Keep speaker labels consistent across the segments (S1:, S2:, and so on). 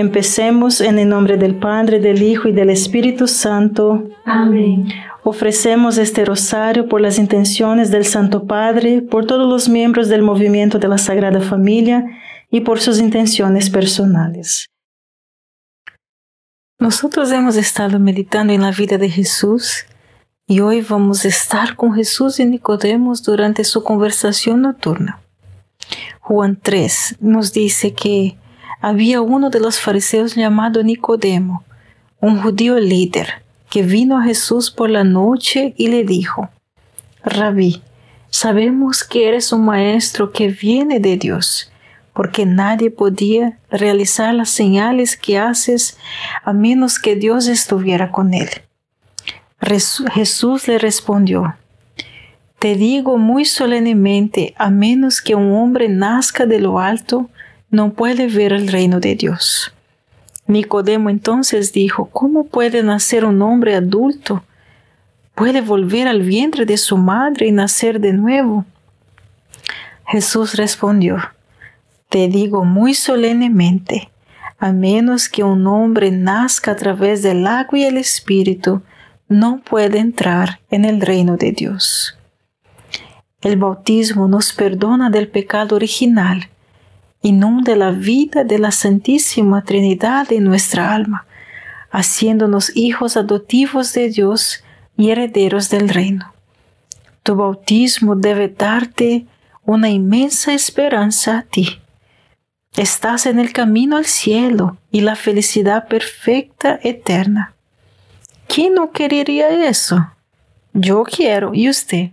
S1: Empecemos en el nombre del Padre, del Hijo y del Espíritu Santo.
S2: Amén.
S1: Ofrecemos este rosario por las intenciones del Santo Padre, por todos los miembros del movimiento de la Sagrada Familia y por sus intenciones personales. Nosotros hemos estado meditando en la vida de Jesús y hoy vamos a estar con Jesús y Nicodemos durante su conversación nocturna. Juan 3 nos dice que había uno de los fariseos llamado Nicodemo, un judío líder que vino a Jesús por la noche y le dijo, Rabí, sabemos que eres un maestro que viene de Dios, porque nadie podía realizar las señales que haces a menos que Dios estuviera con él. Jesús le respondió, Te digo muy solemnemente, a menos que un hombre nazca de lo alto, no puede ver el reino de Dios. Nicodemo entonces dijo, ¿cómo puede nacer un hombre adulto? ¿Puede volver al vientre de su madre y nacer de nuevo? Jesús respondió, Te digo muy solemnemente, a menos que un hombre nazca a través del agua y el espíritu, no puede entrar en el reino de Dios. El bautismo nos perdona del pecado original inunde la vida de la Santísima Trinidad en nuestra alma, haciéndonos hijos adoptivos de Dios y herederos del reino. Tu bautismo debe darte una inmensa esperanza a ti. Estás en el camino al cielo y la felicidad perfecta eterna. ¿Quién no querería eso? Yo quiero y usted.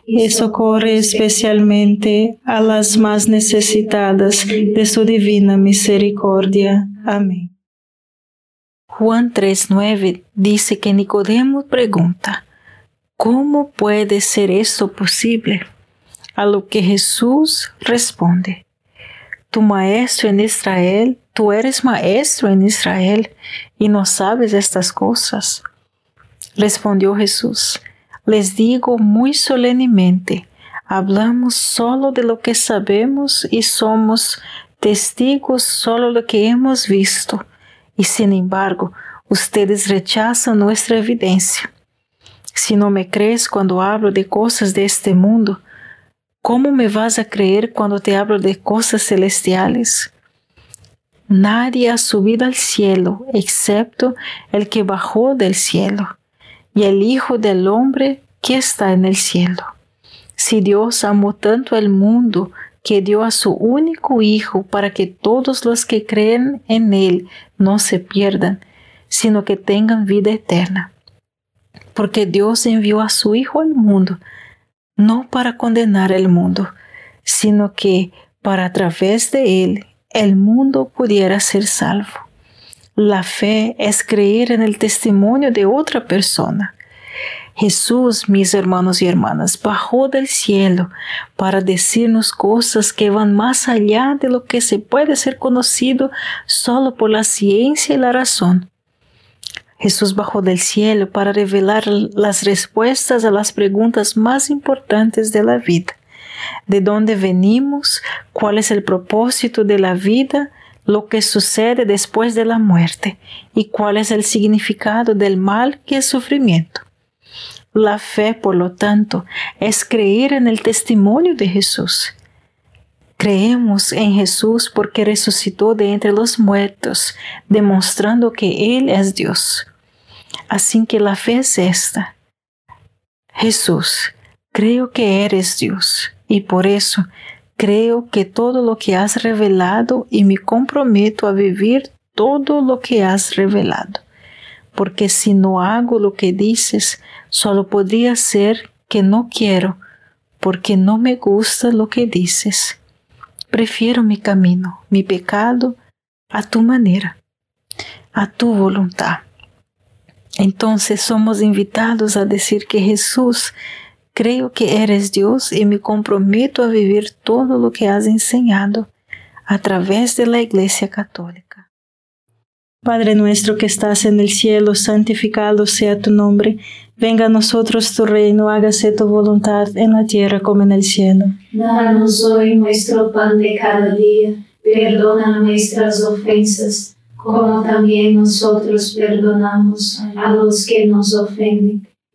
S1: y socorre especialmente a las más necesitadas de su divina misericordia. Amén. Juan 3:9 dice que Nicodemo pregunta, ¿cómo puede ser esto posible? A lo que Jesús responde, tu maestro en Israel, tú eres maestro en Israel y no sabes estas cosas. Respondió Jesús, les digo muy solemnemente, hablamos solo de lo que sabemos y somos testigos solo de lo que hemos visto y sin embargo, ustedes rechazan nuestra evidencia. Si no me crees cuando hablo de cosas de este mundo, ¿cómo me vas a creer cuando te hablo de cosas celestiales? Nadie ha subido al cielo excepto el que bajó del cielo, y el Hijo del Hombre que está en el cielo. Si Dios amó tanto al mundo que dio a su único Hijo para que todos los que creen en Él no se pierdan, sino que tengan vida eterna. Porque Dios envió a su Hijo al mundo, no para condenar el mundo, sino que para a través de Él el mundo pudiera ser salvo. La fe es creer en el testimonio de otra persona. Jesús, mis hermanos y hermanas, bajó del cielo para decirnos cosas que van más allá de lo que se puede ser conocido solo por la ciencia y la razón. Jesús bajó del cielo para revelar las respuestas a las preguntas más importantes de la vida. ¿De dónde venimos? ¿Cuál es el propósito de la vida? Lo que sucede después de la muerte y cuál es el significado del mal que es sufrimiento. La fe, por lo tanto, es creer en el testimonio de Jesús. Creemos en Jesús porque resucitó de entre los muertos, demostrando que Él es Dios. Así que la fe es esta. Jesús, creo que eres Dios y por eso creo que todo lo que has revelado y me comprometo a vivir todo lo que has revelado porque si no hago lo que dices, solo podría ser que no quiero, porque no me gusta lo que dices. Prefiero mi camino, mi pecado, a tu manera, a tu voluntad. Entonces somos invitados a decir que Jesús, creo que eres Dios y me comprometo a vivir todo lo que has enseñado a través de la Iglesia Católica. Padre nuestro que estás en el cielo, santificado sea tu nombre. Venga a nosotros tu reino, hágase tu voluntad en la tierra como en el cielo.
S2: Danos hoy nuestro pan de cada día. Perdona nuestras ofensas, como también nosotros perdonamos a los que nos ofenden.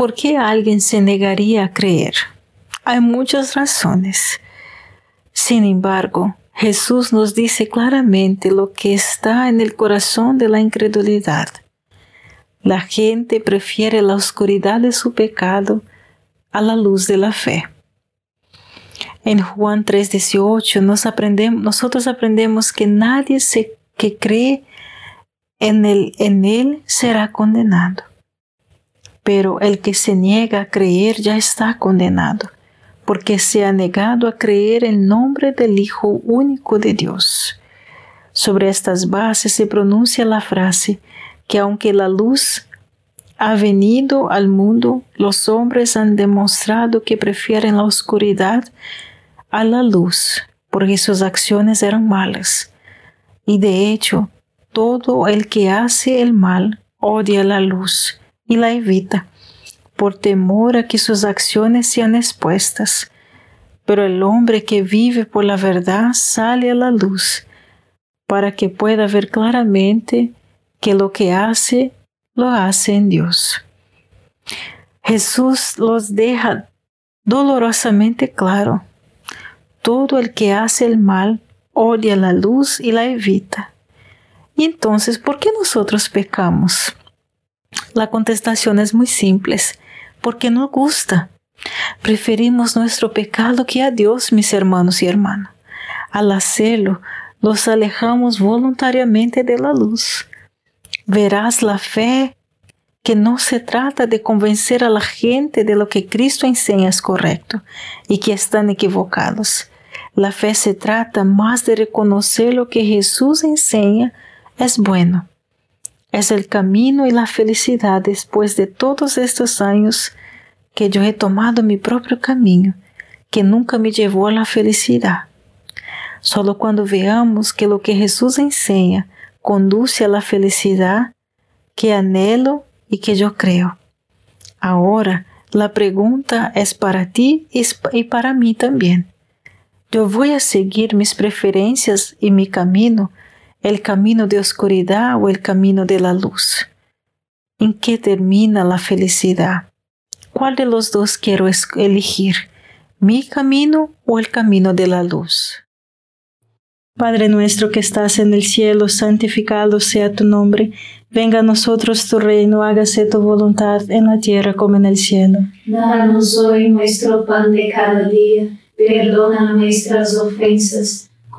S1: ¿Por qué alguien se negaría a creer? Hay muchas razones. Sin embargo, Jesús nos dice claramente lo que está en el corazón de la incredulidad. La gente prefiere la oscuridad de su pecado a la luz de la fe. En Juan 3:18 nos aprendemos, nosotros aprendemos que nadie se, que cree en él será condenado pero el que se niega a creer ya está condenado, porque se ha negado a creer en nombre del Hijo único de Dios. Sobre estas bases se pronuncia la frase que aunque la luz ha venido al mundo, los hombres han demostrado que prefieren la oscuridad a la luz, porque sus acciones eran malas. Y de hecho, todo el que hace el mal odia la luz y la evita, por temor a que sus acciones sean expuestas. Pero el hombre que vive por la verdad sale a la luz, para que pueda ver claramente que lo que hace, lo hace en Dios. Jesús los deja dolorosamente claro. Todo el que hace el mal odia la luz y la evita. Y entonces, ¿por qué nosotros pecamos? La contestación es muy simple, porque no gusta. Preferimos nuestro pecado que a Dios, mis hermanos y hermanas. Al hacerlo, nos alejamos voluntariamente de la luz. Verás la fe que no se trata de convencer a la gente de lo que Cristo enseña es correcto y que están equivocados. La fe se trata más de reconocer lo que Jesús enseña es bueno es el camino y la felicidad después de todos estos años que yo he tomado mi propio camino, que nunca me llevó a la felicidad. Solo cuando veamos que lo que Jesús enseña conduce a la felicidad que anhelo y que yo creo. Ahora, la pregunta es para ti y para mí también. Yo voy a seguir mis preferencias y mi camino el camino de oscuridad o el camino de la luz. ¿En qué termina la felicidad? ¿Cuál de los dos quiero elegir? ¿Mi camino o el camino de la luz? Padre nuestro que estás en el cielo, santificado sea tu nombre. Venga a nosotros tu reino, hágase tu voluntad en la tierra como en el cielo.
S2: Danos hoy nuestro pan de cada día. Perdona nuestras ofensas,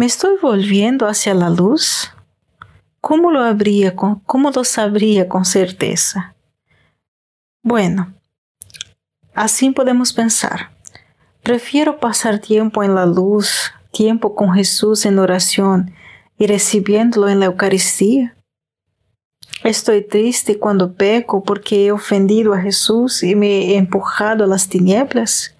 S1: ¿me estoy volviendo hacia la luz? ¿Cómo lo, habría cómo lo sabría con certeza? Bueno, así podemos pensar. Prefiero pasar tiempo en la luz, tiempo con Jesús en oración y recibiéndolo en la Eucaristía. Estoy triste cuando peco porque he ofendido a Jesús y me he empujado a las tinieblas.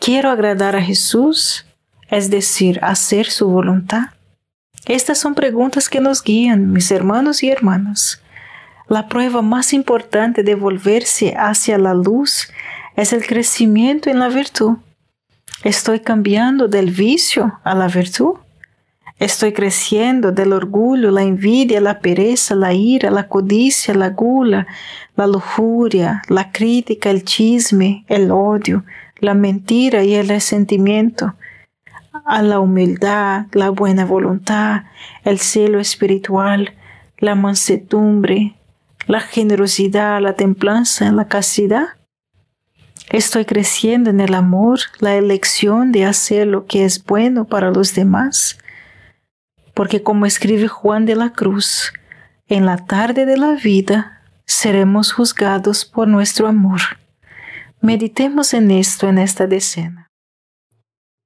S1: Quiero agradar a Jesús, es decir, hacer su voluntad. Estas son preguntas que nos guían, mis hermanos y hermanas. La prueba más importante de volverse hacia la luz es el crecimiento en la virtud. Estoy cambiando del vicio a la virtud. Estoy creciendo del orgullo, la envidia, la pereza, la ira, la codicia, la gula, la lujuria, la crítica, el chisme, el odio, la mentira y el resentimiento, a la humildad, la buena voluntad, el cielo espiritual, la mansedumbre,
S3: la generosidad, la templanza, la castidad. Estoy creciendo en el amor, la elección de hacer lo que es bueno para los demás. Porque como escribe Juan de la Cruz, en la tarde de la vida seremos juzgados por nuestro amor. Meditemos en esto en esta decena.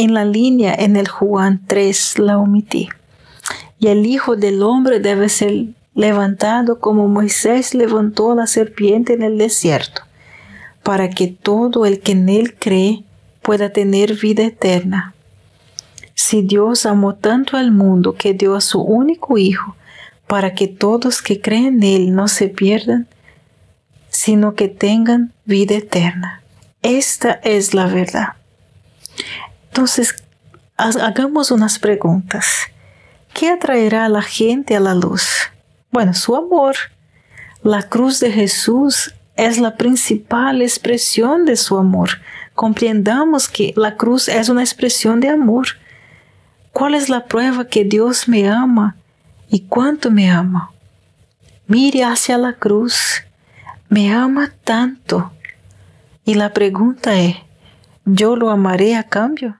S3: en la línea en el Juan 3 la omití. Y el Hijo del Hombre debe ser levantado como Moisés levantó la serpiente en el desierto, para que todo el que en él cree pueda tener vida eterna. Si Dios amó tanto al mundo que dio a su único Hijo, para que todos que creen en Él no se pierdan, sino que tengan vida eterna. Esta es la verdad. Entonces, hagamos unas preguntas. ¿Qué atraerá a la gente a la luz? Bueno, su amor. La cruz de Jesús es la principal expresión de su amor. Comprendamos que la cruz es una expresión de amor. ¿Cuál es la prueba que Dios me ama y cuánto me ama?
S4: mire hacia la cruz, me ama tanto. Y la pregunta es, ¿yo lo amaré a cambio?